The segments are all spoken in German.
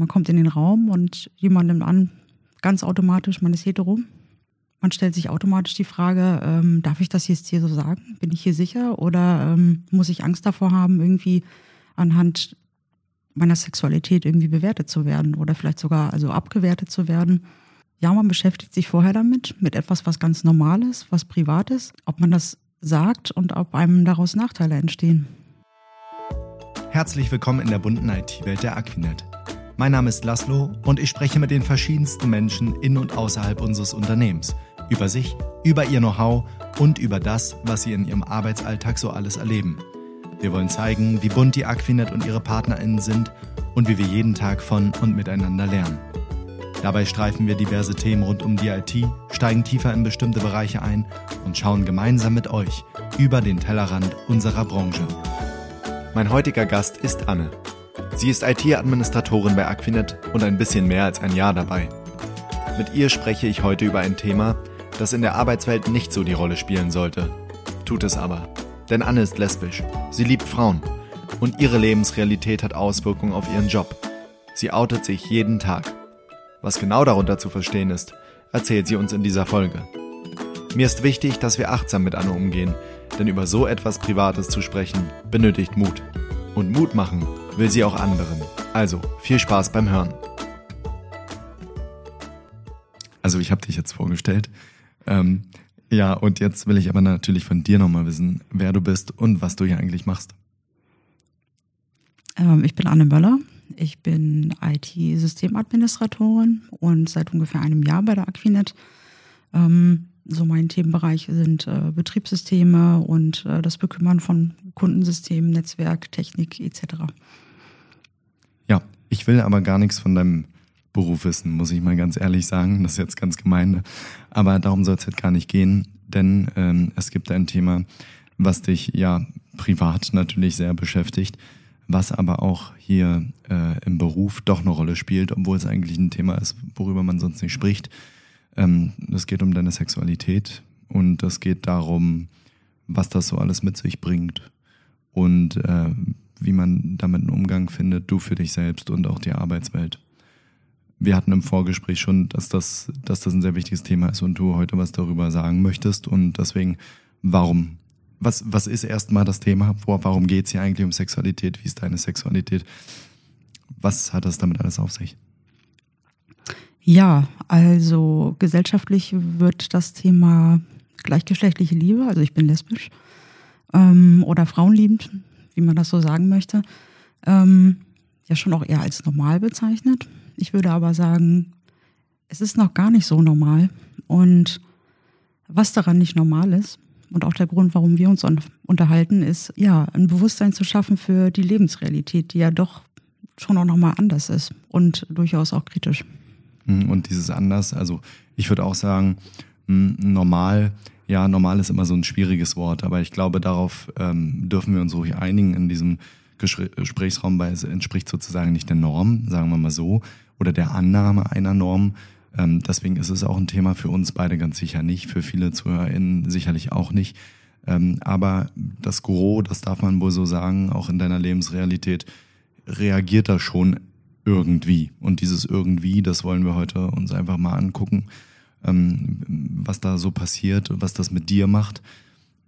Man kommt in den Raum und jemand nimmt an, ganz automatisch, man ist hetero. Man stellt sich automatisch die Frage, ähm, darf ich das jetzt hier so sagen? Bin ich hier sicher? Oder ähm, muss ich Angst davor haben, irgendwie anhand meiner Sexualität irgendwie bewertet zu werden oder vielleicht sogar also abgewertet zu werden? Ja, man beschäftigt sich vorher damit, mit etwas, was ganz normal ist, was privat ist, ob man das sagt und ob einem daraus Nachteile entstehen. Herzlich willkommen in der bunten IT-Welt der Aquinet. Mein Name ist Laszlo und ich spreche mit den verschiedensten Menschen in und außerhalb unseres Unternehmens über sich, über ihr Know-how und über das, was sie in ihrem Arbeitsalltag so alles erleben. Wir wollen zeigen, wie bunt die Aquinet und ihre PartnerInnen sind und wie wir jeden Tag von und miteinander lernen. Dabei streifen wir diverse Themen rund um die IT, steigen tiefer in bestimmte Bereiche ein und schauen gemeinsam mit euch über den Tellerrand unserer Branche. Mein heutiger Gast ist Anne. Sie ist IT-Administratorin bei Aquinet und ein bisschen mehr als ein Jahr dabei. Mit ihr spreche ich heute über ein Thema, das in der Arbeitswelt nicht so die Rolle spielen sollte. Tut es aber. Denn Anne ist lesbisch. Sie liebt Frauen. Und ihre Lebensrealität hat Auswirkungen auf ihren Job. Sie outet sich jeden Tag. Was genau darunter zu verstehen ist, erzählt sie uns in dieser Folge. Mir ist wichtig, dass wir achtsam mit Anne umgehen, denn über so etwas Privates zu sprechen benötigt Mut. Und Mut machen will sie auch anderen. Also viel Spaß beim Hören. Also ich habe dich jetzt vorgestellt. Ähm, ja, und jetzt will ich aber natürlich von dir nochmal wissen, wer du bist und was du hier eigentlich machst. Ähm, ich bin Anne Möller. Ich bin IT-Systemadministratorin und seit ungefähr einem Jahr bei der Aquinet. Ähm, so mein Themenbereich sind äh, Betriebssysteme und äh, das Bekümmern von Kundensystemen, Netzwerk, Technik etc. Ja, ich will aber gar nichts von deinem Beruf wissen, muss ich mal ganz ehrlich sagen. Das ist jetzt ganz gemein. Aber darum soll es jetzt gar nicht gehen, denn ähm, es gibt ein Thema, was dich ja privat natürlich sehr beschäftigt, was aber auch hier äh, im Beruf doch eine Rolle spielt, obwohl es eigentlich ein Thema ist, worüber man sonst nicht spricht. Ähm, es geht um deine Sexualität und es geht darum, was das so alles mit sich bringt und äh, wie man damit einen Umgang findet, du für dich selbst und auch die Arbeitswelt. Wir hatten im Vorgespräch schon, dass das, dass das ein sehr wichtiges Thema ist und du heute was darüber sagen möchtest. Und deswegen, warum? Was, was ist erstmal das Thema? Warum geht es hier eigentlich um Sexualität? Wie ist deine Sexualität? Was hat das damit alles auf sich? Ja, also gesellschaftlich wird das Thema gleichgeschlechtliche Liebe, also ich bin lesbisch, ähm, oder frauenliebend, wie man das so sagen möchte, ähm, ja schon auch eher als normal bezeichnet. Ich würde aber sagen, es ist noch gar nicht so normal. Und was daran nicht normal ist, und auch der Grund, warum wir uns unterhalten, ist, ja, ein Bewusstsein zu schaffen für die Lebensrealität, die ja doch schon auch nochmal anders ist und durchaus auch kritisch. Und dieses anders, also ich würde auch sagen, hm, normal, ja, normal ist immer so ein schwieriges Wort, aber ich glaube, darauf ähm, dürfen wir uns ruhig einigen in diesem Gesprächsraum, weil es entspricht sozusagen nicht der Norm, sagen wir mal so oder der Annahme einer Norm. Ähm, deswegen ist es auch ein Thema für uns beide ganz sicher nicht, für viele ZuhörerInnen sicherlich auch nicht. Ähm, aber das Gros, das darf man wohl so sagen, auch in deiner Lebensrealität, reagiert da schon irgendwie. Und dieses irgendwie, das wollen wir heute uns einfach mal angucken, ähm, was da so passiert was das mit dir macht,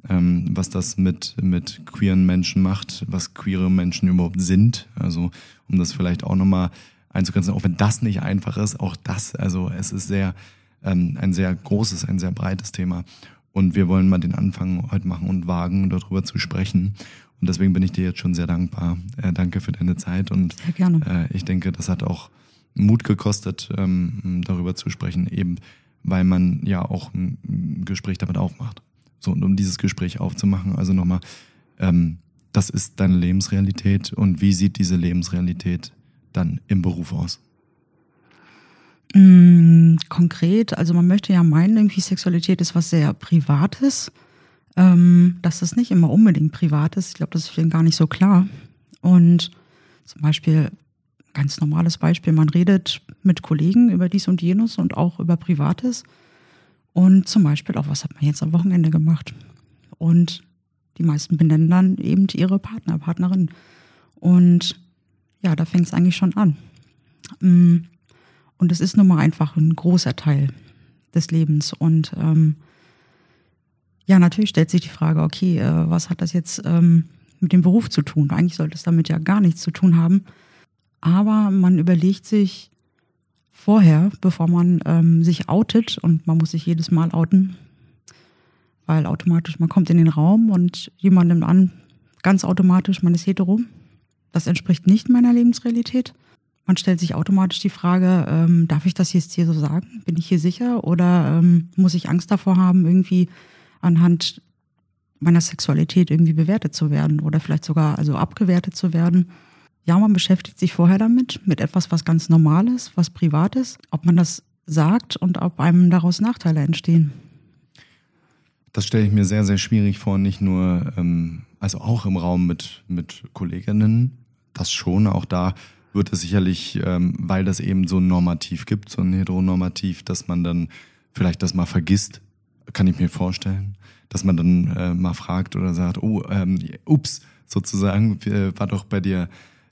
ähm, was das mit, mit queeren Menschen macht, was queere Menschen überhaupt sind. Also um das vielleicht auch nochmal einzugrenzen, auch wenn das nicht einfach ist, auch das, also es ist sehr, ähm, ein sehr großes, ein sehr breites Thema. Und wir wollen mal den Anfang heute machen und wagen, darüber zu sprechen. Und deswegen bin ich dir jetzt schon sehr dankbar. Äh, danke für deine Zeit. Und sehr gerne. Äh, ich denke, das hat auch Mut gekostet, ähm, darüber zu sprechen, eben weil man ja auch ein Gespräch damit aufmacht. So, und um dieses Gespräch aufzumachen, also nochmal, ähm, das ist deine Lebensrealität und wie sieht diese Lebensrealität dann im Beruf aus? Mm, konkret, also man möchte ja meinen, irgendwie Sexualität ist was sehr Privates. Ähm, dass das nicht immer unbedingt privat ist. Ich glaube, das ist vielen gar nicht so klar. Und zum Beispiel, ganz normales Beispiel, man redet mit Kollegen über dies und jenes und auch über Privates. Und zum Beispiel auch, was hat man jetzt am Wochenende gemacht? Und die meisten benennen dann eben ihre Partner, Partnerin. Und ja, da fängt es eigentlich schon an. Mm, und es ist nun mal einfach ein großer Teil des Lebens. Und ähm, ja, natürlich stellt sich die Frage, okay, äh, was hat das jetzt ähm, mit dem Beruf zu tun? Eigentlich sollte es damit ja gar nichts zu tun haben. Aber man überlegt sich vorher, bevor man ähm, sich outet, und man muss sich jedes Mal outen, weil automatisch, man kommt in den Raum und jemand nimmt an, ganz automatisch, man ist hetero. Das entspricht nicht meiner Lebensrealität. Man stellt sich automatisch die Frage, ähm, darf ich das jetzt hier so sagen? Bin ich hier sicher? Oder ähm, muss ich Angst davor haben, irgendwie anhand meiner Sexualität irgendwie bewertet zu werden oder vielleicht sogar also abgewertet zu werden? Ja, man beschäftigt sich vorher damit, mit etwas, was ganz normal ist, was privat ist, ob man das sagt und ob einem daraus Nachteile entstehen. Das stelle ich mir sehr, sehr schwierig vor, nicht nur, ähm, also auch im Raum mit, mit Kolleginnen, das schon, auch da wird es sicherlich, ähm, weil das eben so ein Normativ gibt, so ein Heteronormativ, dass man dann vielleicht das mal vergisst, kann ich mir vorstellen, dass man dann äh, mal fragt oder sagt, oh, ähm, ups, sozusagen, äh, war doch bei dir,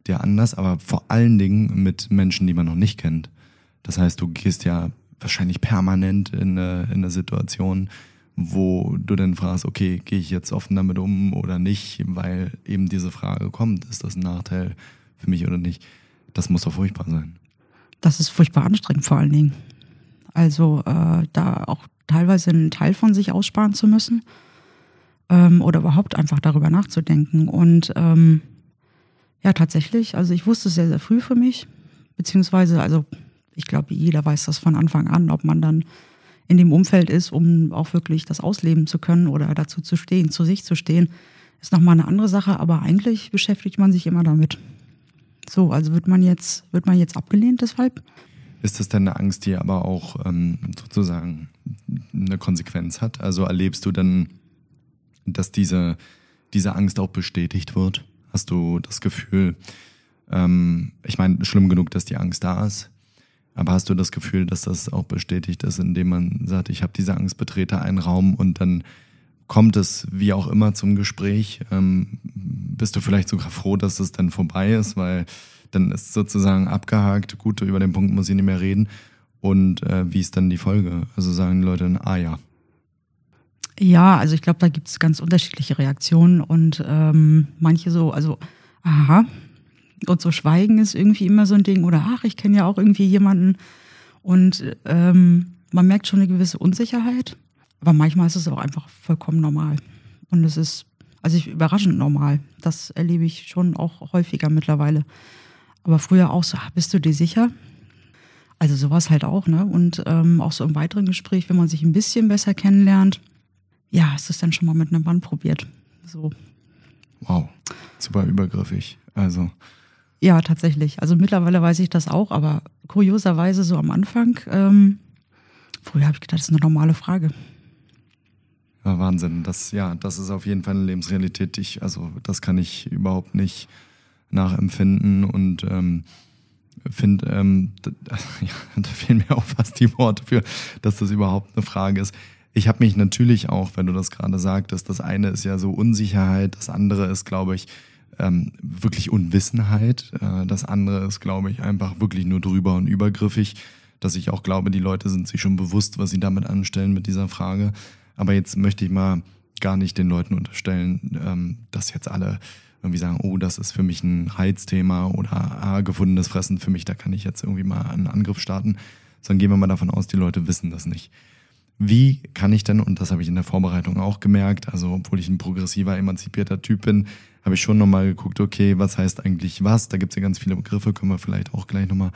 dir anders, aber vor allen Dingen mit Menschen, die man noch nicht kennt. Das heißt, du gehst ja wahrscheinlich permanent in eine, in eine Situation, wo du dann fragst, okay, gehe ich jetzt offen damit um oder nicht, weil eben diese Frage kommt, ist das ein Nachteil für mich oder nicht? Das muss doch furchtbar sein. Das ist furchtbar anstrengend vor allen Dingen. Also äh, da auch teilweise einen Teil von sich aussparen zu müssen ähm, oder überhaupt einfach darüber nachzudenken. Und ähm, ja, tatsächlich, also ich wusste es sehr, sehr früh für mich, beziehungsweise, also ich glaube, jeder weiß das von Anfang an, ob man dann in dem Umfeld ist, um auch wirklich das ausleben zu können oder dazu zu stehen, zu sich zu stehen, ist nochmal eine andere Sache, aber eigentlich beschäftigt man sich immer damit. So, also wird man jetzt, wird man jetzt abgelehnt deshalb? Ist das denn eine Angst, die aber auch ähm, sozusagen eine Konsequenz hat? Also erlebst du dann, dass diese, diese Angst auch bestätigt wird? Hast du das Gefühl, ähm, ich meine, schlimm genug, dass die Angst da ist, aber hast du das Gefühl, dass das auch bestätigt ist, indem man sagt, ich habe diese Angst, betrete einen Raum und dann kommt es wie auch immer zum Gespräch? Ähm, bist du vielleicht sogar froh, dass es dann vorbei ist, weil dann ist sozusagen abgehakt, gut, über den Punkt muss ich nicht mehr reden. Und äh, wie ist dann die Folge? Also sagen die Leute dann, ah ja. Ja, also ich glaube, da gibt es ganz unterschiedliche Reaktionen und ähm, manche so, also, aha, und so Schweigen ist irgendwie immer so ein Ding. Oder ach, ich kenne ja auch irgendwie jemanden. Und ähm, man merkt schon eine gewisse Unsicherheit. Aber manchmal ist es auch einfach vollkommen normal. Und es ist, also ich, überraschend normal. Das erlebe ich schon auch häufiger mittlerweile. Aber früher auch so, ah, bist du dir sicher? Also sowas halt auch, ne? Und ähm, auch so im weiteren Gespräch, wenn man sich ein bisschen besser kennenlernt, ja, ist es dann schon mal mit einem Mann probiert. So. Wow, super übergriffig. Also ja, tatsächlich. Also mittlerweile weiß ich das auch, aber kurioserweise so am Anfang, ähm, früher habe ich gedacht, das ist eine normale Frage. Ja, Wahnsinn. Das, ja, das ist auf jeden Fall eine Lebensrealität. Ich, also das kann ich überhaupt nicht nachempfinden und ähm, finde, ähm, ja, da fehlen mir auch fast die Worte für, dass das überhaupt eine Frage ist. Ich habe mich natürlich auch, wenn du das gerade sagtest, das eine ist ja so Unsicherheit, das andere ist, glaube ich, ähm, wirklich Unwissenheit. Äh, das andere ist, glaube ich, einfach wirklich nur drüber und übergriffig, dass ich auch glaube, die Leute sind sich schon bewusst, was sie damit anstellen mit dieser Frage. Aber jetzt möchte ich mal gar nicht den Leuten unterstellen, ähm, dass jetzt alle irgendwie sagen, oh, das ist für mich ein Heizthema oder ah, gefundenes Fressen für mich, da kann ich jetzt irgendwie mal einen Angriff starten. Sondern gehen wir mal davon aus, die Leute wissen das nicht. Wie kann ich denn, und das habe ich in der Vorbereitung auch gemerkt, also obwohl ich ein progressiver, emanzipierter Typ bin, habe ich schon nochmal geguckt, okay, was heißt eigentlich was? Da gibt es ja ganz viele Begriffe, können wir vielleicht auch gleich nochmal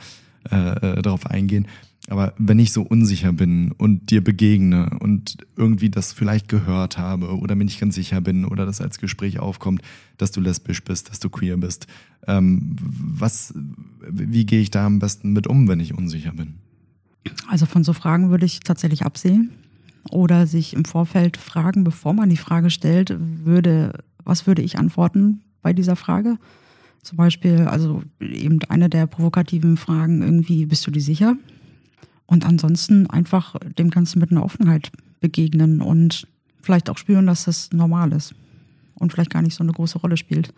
äh, äh, darauf eingehen. Aber wenn ich so unsicher bin und dir begegne und irgendwie das vielleicht gehört habe oder mir nicht ganz sicher bin oder das als Gespräch aufkommt, dass du lesbisch bist, dass du queer bist, ähm, was, wie gehe ich da am besten mit um, wenn ich unsicher bin? Also von so Fragen würde ich tatsächlich absehen oder sich im Vorfeld fragen, bevor man die Frage stellt, würde was würde ich antworten bei dieser Frage? Zum Beispiel, also eben eine der provokativen Fragen irgendwie, bist du dir sicher? Und ansonsten einfach dem Ganzen mit einer Offenheit begegnen und vielleicht auch spüren, dass das normal ist und vielleicht gar nicht so eine große Rolle spielt.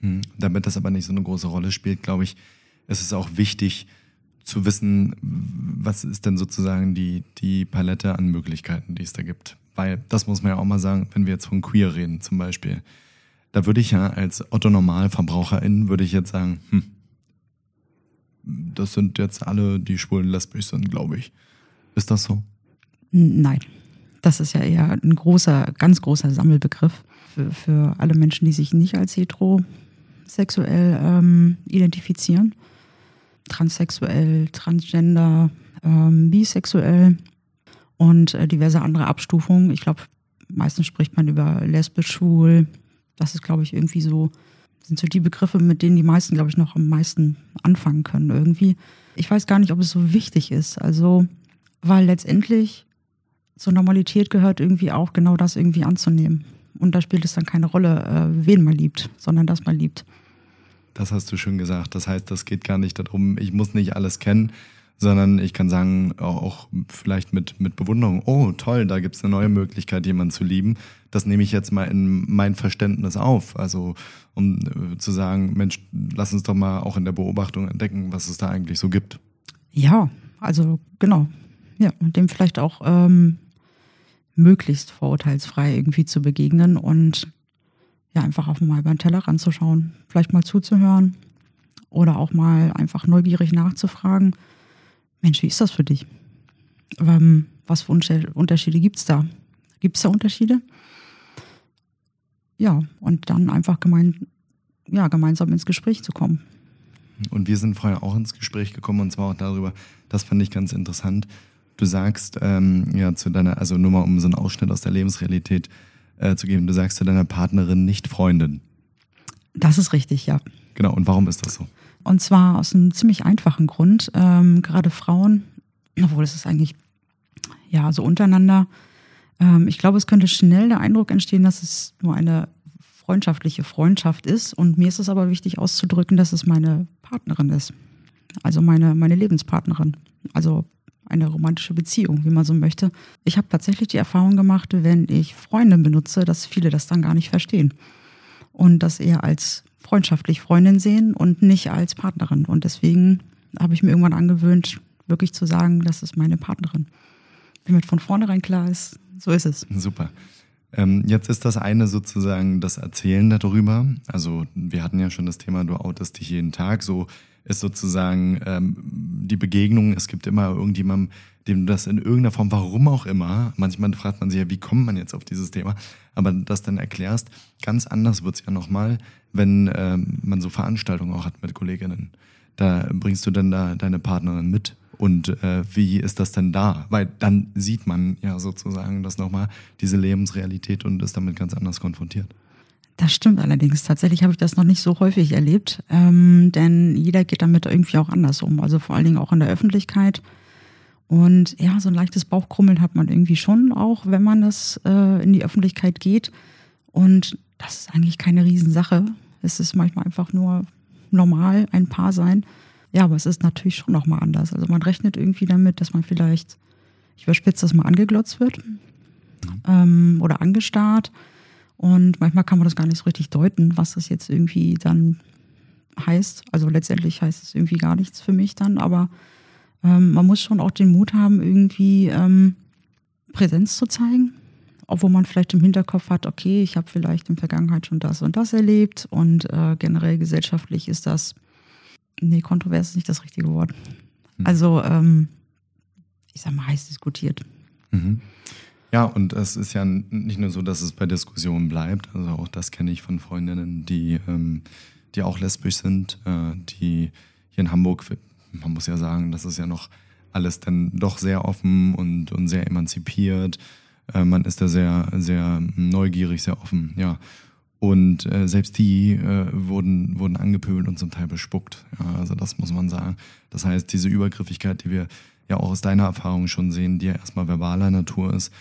Hm, damit das aber nicht so eine große Rolle spielt, glaube ich, es ist auch wichtig zu wissen, was ist denn sozusagen die, die Palette an Möglichkeiten, die es da gibt. Weil, das muss man ja auch mal sagen, wenn wir jetzt von queer reden zum Beispiel, da würde ich ja als Otto Normalverbraucherin, würde ich jetzt sagen, hm, das sind jetzt alle, die schwulen lesbisch sind, glaube ich. Ist das so? Nein. Das ist ja eher ein großer, ganz großer Sammelbegriff für, für alle Menschen, die sich nicht als heterosexuell ähm, identifizieren. Transsexuell, transgender, ähm, bisexuell und äh, diverse andere Abstufungen. Ich glaube, meistens spricht man über lesbisch, schwul. Das ist, glaube ich, irgendwie so, sind so die Begriffe, mit denen die meisten, glaube ich, noch am meisten anfangen können irgendwie. Ich weiß gar nicht, ob es so wichtig ist. Also, weil letztendlich zur Normalität gehört irgendwie auch genau das irgendwie anzunehmen. Und da spielt es dann keine Rolle, äh, wen man liebt, sondern dass man liebt. Das hast du schön gesagt. Das heißt, das geht gar nicht darum, ich muss nicht alles kennen, sondern ich kann sagen, auch vielleicht mit, mit Bewunderung, oh toll, da gibt es eine neue Möglichkeit, jemanden zu lieben. Das nehme ich jetzt mal in mein Verständnis auf. Also um äh, zu sagen, Mensch, lass uns doch mal auch in der Beobachtung entdecken, was es da eigentlich so gibt. Ja, also genau. Ja, und dem vielleicht auch ähm, möglichst vorurteilsfrei irgendwie zu begegnen und ja, einfach auch mal den Teller ranzuschauen, vielleicht mal zuzuhören oder auch mal einfach neugierig nachzufragen, Mensch, wie ist das für dich? Ähm, was für Unterschiede gibt es da? Gibt es da Unterschiede? Ja, und dann einfach gemein, ja, gemeinsam ins Gespräch zu kommen. Und wir sind vorher auch ins Gespräch gekommen und zwar auch darüber, das fand ich ganz interessant, Du sagst ähm, ja zu deiner, also nur mal um so einen Ausschnitt aus der Lebensrealität äh, zu geben, du sagst zu deiner Partnerin nicht Freundin. Das ist richtig, ja. Genau, und warum ist das so? Und zwar aus einem ziemlich einfachen Grund. Ähm, gerade Frauen, obwohl es ist eigentlich ja so untereinander. Ähm, ich glaube, es könnte schnell der Eindruck entstehen, dass es nur eine freundschaftliche Freundschaft ist. Und mir ist es aber wichtig auszudrücken, dass es meine Partnerin ist. Also meine, meine Lebenspartnerin. Also eine romantische Beziehung, wie man so möchte. Ich habe tatsächlich die Erfahrung gemacht, wenn ich Freundin benutze, dass viele das dann gar nicht verstehen und das eher als freundschaftlich Freundin sehen und nicht als Partnerin. Und deswegen habe ich mir irgendwann angewöhnt, wirklich zu sagen, das ist meine Partnerin. Damit von vornherein klar ist, so ist es. Super. Ähm, jetzt ist das eine sozusagen das Erzählen darüber. Also wir hatten ja schon das Thema, du outest dich jeden Tag. So ist sozusagen ähm, die Begegnung. Es gibt immer irgendjemandem, dem du das in irgendeiner Form, warum auch immer, manchmal fragt man sich ja, wie kommt man jetzt auf dieses Thema, aber das dann erklärst. Ganz anders wird's ja nochmal, wenn ähm, man so Veranstaltungen auch hat mit Kolleginnen. Da bringst du dann da deine Partnerin mit und äh, wie ist das denn da? Weil dann sieht man ja sozusagen das nochmal, diese Lebensrealität und ist damit ganz anders konfrontiert. Das stimmt allerdings. Tatsächlich habe ich das noch nicht so häufig erlebt, ähm, denn jeder geht damit irgendwie auch anders um. Also vor allen Dingen auch in der Öffentlichkeit. Und ja, so ein leichtes Bauchkrummeln hat man irgendwie schon auch, wenn man das äh, in die Öffentlichkeit geht. Und das ist eigentlich keine Riesensache. Es ist manchmal einfach nur normal, ein Paar sein. Ja, aber es ist natürlich schon nochmal anders. Also man rechnet irgendwie damit, dass man vielleicht, ich überspitze das mal, angeglotzt wird ähm, oder angestarrt. Und manchmal kann man das gar nicht so richtig deuten, was das jetzt irgendwie dann heißt. Also letztendlich heißt es irgendwie gar nichts für mich dann, aber ähm, man muss schon auch den Mut haben, irgendwie ähm, Präsenz zu zeigen, obwohl man vielleicht im Hinterkopf hat, okay, ich habe vielleicht in der Vergangenheit schon das und das erlebt und äh, generell gesellschaftlich ist das, nee, kontrovers ist nicht das richtige Wort. Mhm. Also, ähm, ich sag mal, heiß diskutiert. Mhm. Ja, und es ist ja nicht nur so, dass es bei Diskussionen bleibt. Also auch das kenne ich von Freundinnen, die, ähm, die auch lesbisch sind, äh, die hier in Hamburg, man muss ja sagen, das ist ja noch alles dann doch sehr offen und, und sehr emanzipiert. Äh, man ist da sehr, sehr neugierig, sehr offen, ja. Und äh, selbst die äh, wurden, wurden angepöbelt und zum Teil bespuckt. Ja, also das muss man sagen. Das heißt, diese Übergriffigkeit, die wir ja auch aus deiner Erfahrung schon sehen, die ja erstmal verbaler Natur ist,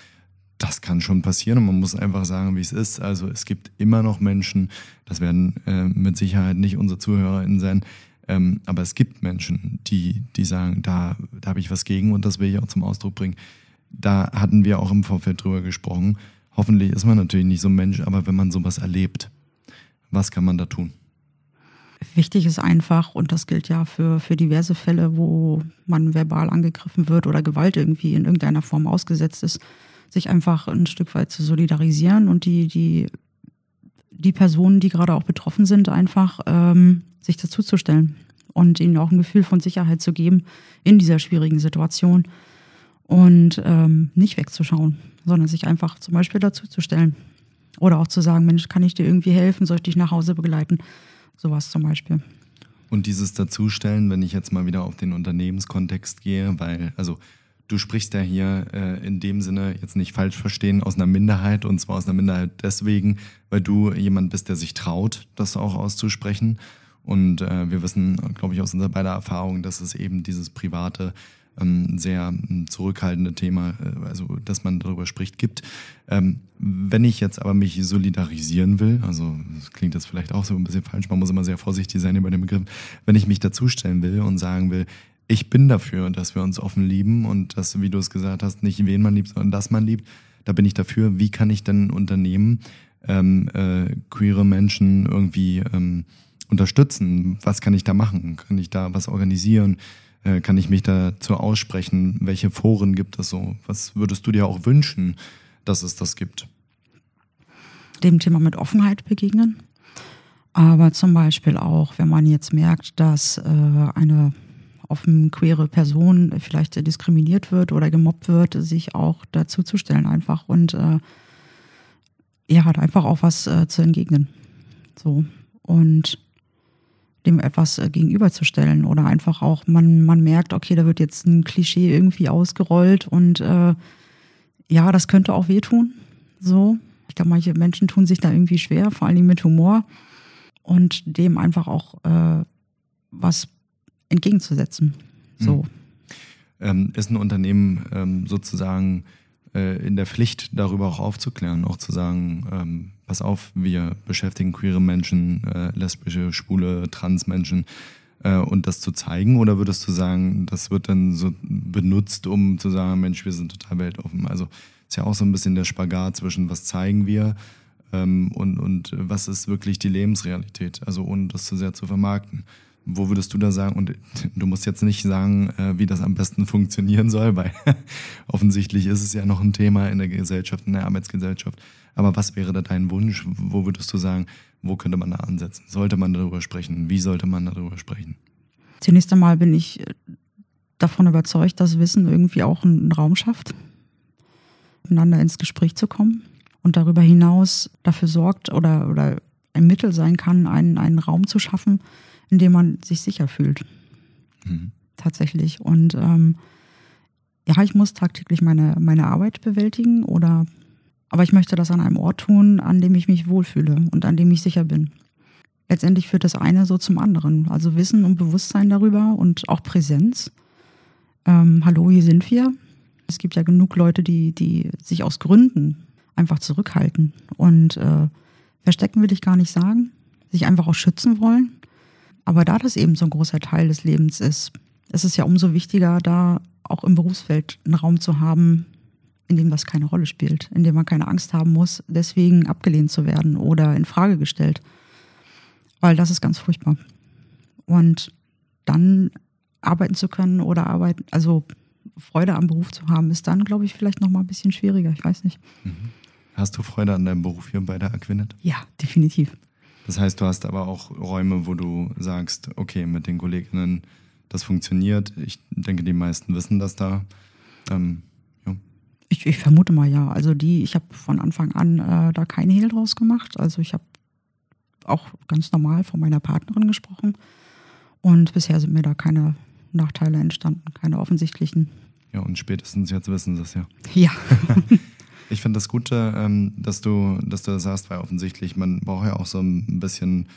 das kann schon passieren und man muss einfach sagen, wie es ist. Also es gibt immer noch Menschen, das werden äh, mit Sicherheit nicht unsere ZuhörerInnen sein, ähm, aber es gibt Menschen, die, die sagen, da, da habe ich was gegen und das will ich auch zum Ausdruck bringen. Da hatten wir auch im Vorfeld drüber gesprochen. Hoffentlich ist man natürlich nicht so ein Mensch, aber wenn man sowas erlebt, was kann man da tun? Wichtig ist einfach, und das gilt ja für, für diverse Fälle, wo man verbal angegriffen wird oder Gewalt irgendwie in irgendeiner Form ausgesetzt ist, sich einfach ein Stück weit zu solidarisieren und die, die, die Personen, die gerade auch betroffen sind, einfach ähm, sich dazuzustellen und ihnen auch ein Gefühl von Sicherheit zu geben in dieser schwierigen Situation und ähm, nicht wegzuschauen, sondern sich einfach zum Beispiel dazuzustellen. Oder auch zu sagen, Mensch, kann ich dir irgendwie helfen? Soll ich dich nach Hause begleiten? Sowas zum Beispiel. Und dieses Dazustellen, wenn ich jetzt mal wieder auf den Unternehmenskontext gehe, weil, also du sprichst ja hier äh, in dem Sinne jetzt nicht falsch verstehen aus einer Minderheit und zwar aus einer Minderheit deswegen, weil du jemand bist, der sich traut, das auch auszusprechen. Und äh, wir wissen, glaube ich, aus unserer beider Erfahrung, dass es eben dieses private sehr ähm, zurückhaltende Thema, äh, also dass man darüber spricht, gibt. Ähm, wenn ich jetzt aber mich solidarisieren will, also das klingt jetzt vielleicht auch so ein bisschen falsch, man muss immer sehr vorsichtig sein über den Begriff, wenn ich mich dazustellen will und sagen will, ich bin dafür, dass wir uns offen lieben und dass, wie du es gesagt hast, nicht wen man liebt, sondern dass man liebt, da bin ich dafür. Wie kann ich denn Unternehmen, ähm, äh, queere Menschen irgendwie ähm, unterstützen? Was kann ich da machen? Kann ich da was organisieren? Äh, kann ich mich dazu aussprechen? Welche Foren gibt es so? Was würdest du dir auch wünschen, dass es das gibt? Dem Thema mit Offenheit begegnen. Aber zum Beispiel auch, wenn man jetzt merkt, dass äh, eine offen queere Person vielleicht diskriminiert wird oder gemobbt wird, sich auch dazu zu stellen einfach und äh, ja, einfach auch was äh, zu entgegnen. So. Und dem etwas äh, gegenüberzustellen oder einfach auch, man, man merkt, okay, da wird jetzt ein Klischee irgendwie ausgerollt und äh, ja, das könnte auch wehtun. So. Ich glaube, manche Menschen tun sich da irgendwie schwer, vor allem mit Humor und dem einfach auch äh, was entgegenzusetzen. So. Mhm. Ähm, ist ein Unternehmen ähm, sozusagen äh, in der Pflicht, darüber auch aufzuklären, auch zu sagen, ähm, pass auf, wir beschäftigen queere Menschen, äh, lesbische, schwule, trans Menschen äh, und das zu zeigen? Oder würdest du sagen, das wird dann so benutzt, um zu sagen, Mensch, wir sind total weltoffen? Also ist ja auch so ein bisschen der Spagat zwischen, was zeigen wir ähm, und, und was ist wirklich die Lebensrealität, also ohne das zu sehr zu vermarkten. Wo würdest du da sagen, und du musst jetzt nicht sagen, äh, wie das am besten funktionieren soll, weil offensichtlich ist es ja noch ein Thema in der Gesellschaft, in der Arbeitsgesellschaft. Aber was wäre da dein Wunsch? Wo würdest du sagen, wo könnte man da ansetzen? Sollte man darüber sprechen? Wie sollte man darüber sprechen? Zunächst einmal bin ich äh, davon überzeugt, dass Wissen irgendwie auch einen Raum schafft, miteinander ins Gespräch zu kommen und darüber hinaus dafür sorgt oder, oder ein Mittel sein kann, einen, einen Raum zu schaffen, in dem man sich sicher fühlt. Mhm. Tatsächlich. Und ähm, ja, ich muss tagtäglich meine, meine Arbeit bewältigen oder aber ich möchte das an einem Ort tun, an dem ich mich wohlfühle und an dem ich sicher bin. Letztendlich führt das eine so zum anderen. Also Wissen und Bewusstsein darüber und auch Präsenz. Ähm, hallo, hier sind wir. Es gibt ja genug Leute, die, die sich aus Gründen einfach zurückhalten. Und äh, verstecken will ich gar nicht sagen. Sich einfach auch schützen wollen. Aber da das eben so ein großer Teil des Lebens ist, ist es ja umso wichtiger, da auch im Berufsfeld einen Raum zu haben, in dem das keine Rolle spielt, in dem man keine Angst haben muss, deswegen abgelehnt zu werden oder in Frage gestellt. Weil das ist ganz furchtbar. Und dann arbeiten zu können oder arbeiten, also Freude am Beruf zu haben, ist dann, glaube ich, vielleicht noch mal ein bisschen schwieriger. Ich weiß nicht. Mhm. Hast du Freude an deinem Beruf hier bei der Aquinet? Ja, definitiv. Das heißt, du hast aber auch Räume, wo du sagst, okay, mit den Kolleginnen, das funktioniert. Ich denke, die meisten wissen das da. Ähm, ich, ich, vermute mal ja. Also die, ich habe von Anfang an äh, da keinen Hehl draus gemacht. Also ich habe auch ganz normal von meiner Partnerin gesprochen. Und bisher sind mir da keine Nachteile entstanden, keine offensichtlichen. Ja, und spätestens jetzt wissen sie es ja. Ja. ich finde das Gute, ähm, dass du, dass du das sagst, weil offensichtlich, man braucht ja auch so ein bisschen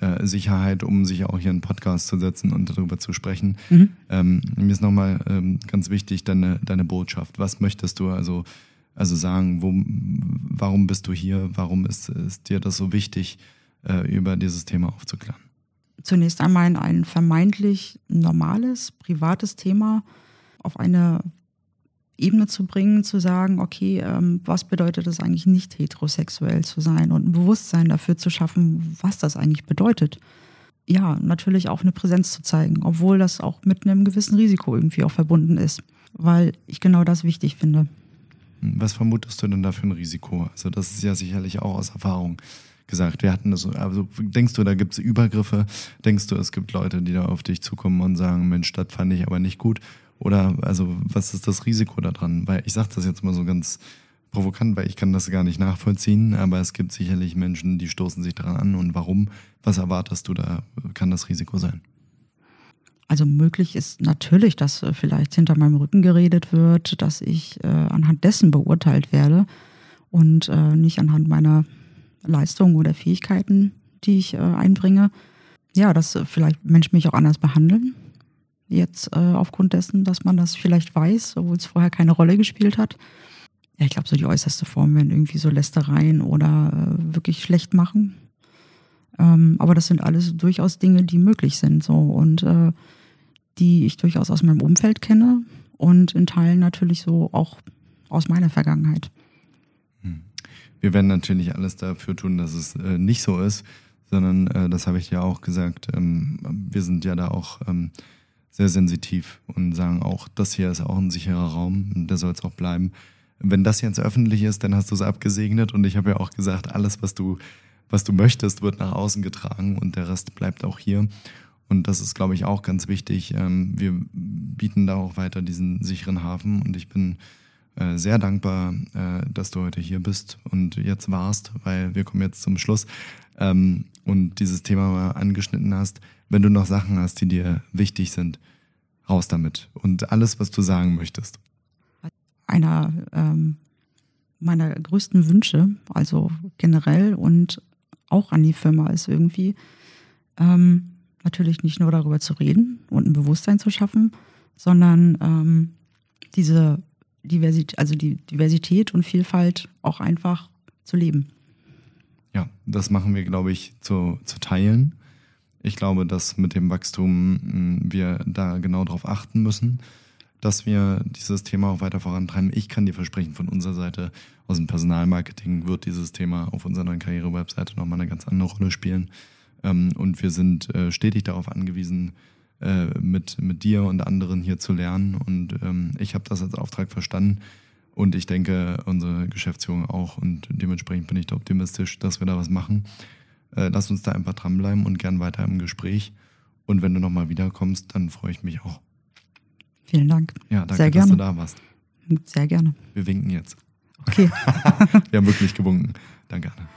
äh, Sicherheit, um sich auch hier einen Podcast zu setzen und darüber zu sprechen. Mhm. Ähm, mir ist nochmal ähm, ganz wichtig deine, deine Botschaft. Was möchtest du also, also sagen? Wo, warum bist du hier? Warum ist, ist dir das so wichtig, äh, über dieses Thema aufzuklären? Zunächst einmal in ein vermeintlich normales, privates Thema auf eine Ebene zu bringen, zu sagen, okay, ähm, was bedeutet es eigentlich nicht heterosexuell zu sein und ein Bewusstsein dafür zu schaffen, was das eigentlich bedeutet. ja, natürlich auch eine Präsenz zu zeigen, obwohl das auch mit einem gewissen Risiko irgendwie auch verbunden ist, weil ich genau das wichtig finde. Was vermutest du denn da für ein Risiko? Also das ist ja sicherlich auch aus Erfahrung gesagt. Wir hatten das, also denkst du, da gibt es Übergriffe? Denkst du, es gibt Leute, die da auf dich zukommen und sagen, Mensch, das fand ich aber nicht gut? Oder also was ist das Risiko daran? Weil ich sage das jetzt mal so ganz provokant, weil ich kann das gar nicht nachvollziehen, aber es gibt sicherlich Menschen, die stoßen sich daran an. Und warum? Was erwartest du da? Kann das Risiko sein? Also möglich ist natürlich, dass äh, vielleicht hinter meinem Rücken geredet wird, dass ich äh, anhand dessen beurteilt werde und äh, nicht anhand meiner Leistungen oder Fähigkeiten, die ich äh, einbringe. Ja, dass äh, vielleicht Menschen mich auch anders behandeln. Jetzt äh, aufgrund dessen, dass man das vielleicht weiß, obwohl es vorher keine Rolle gespielt hat. Ja, ich glaube, so die äußerste Form wären irgendwie so Lästereien oder wirklich schlecht machen. Ähm, aber das sind alles durchaus Dinge, die möglich sind. So und die ich durchaus aus meinem Umfeld kenne und in Teilen natürlich so auch aus meiner Vergangenheit. Hm. Wir werden natürlich alles dafür tun, dass es äh, nicht so ist, sondern äh, das habe ich ja auch gesagt, ähm, wir sind ja da auch ähm, sehr sensitiv und sagen auch, das hier ist auch ein sicherer Raum und der soll es auch bleiben. Wenn das jetzt öffentlich ist, dann hast du es abgesegnet und ich habe ja auch gesagt, alles, was du, was du möchtest, wird nach außen getragen und der Rest bleibt auch hier. Und das ist, glaube ich, auch ganz wichtig. Ähm, wir bieten da auch weiter diesen sicheren Hafen und ich bin äh, sehr dankbar, äh, dass du heute hier bist und jetzt warst, weil wir kommen jetzt zum Schluss ähm, und dieses Thema mal angeschnitten hast. Wenn du noch Sachen hast, die dir wichtig sind, raus damit und alles, was du sagen möchtest. Einer ähm, meiner größten Wünsche, also generell und auch an die Firma, ist irgendwie, ähm, natürlich nicht nur darüber zu reden und ein Bewusstsein zu schaffen, sondern ähm, diese Diversität, also die Diversität und Vielfalt auch einfach zu leben. Ja, das machen wir, glaube ich, zu, zu teilen. Ich glaube, dass mit dem Wachstum hm, wir da genau darauf achten müssen, dass wir dieses Thema auch weiter vorantreiben. Ich kann dir versprechen, von unserer Seite aus dem Personalmarketing wird dieses Thema auf unserer neuen Karriere-Webseite nochmal eine ganz andere Rolle spielen. Ähm, und wir sind äh, stetig darauf angewiesen, äh, mit, mit dir und anderen hier zu lernen. Und ähm, ich habe das als Auftrag verstanden. Und ich denke, unsere Geschäftsführung auch. Und dementsprechend bin ich da optimistisch, dass wir da was machen. Äh, lass uns da einfach dranbleiben und gern weiter im Gespräch. Und wenn du nochmal wiederkommst, dann freue ich mich auch. Vielen Dank. Ja, danke, Sehr gerne. dass du da warst. Sehr gerne. Wir winken jetzt. Okay. wir haben wirklich gewunken. Danke, Anne.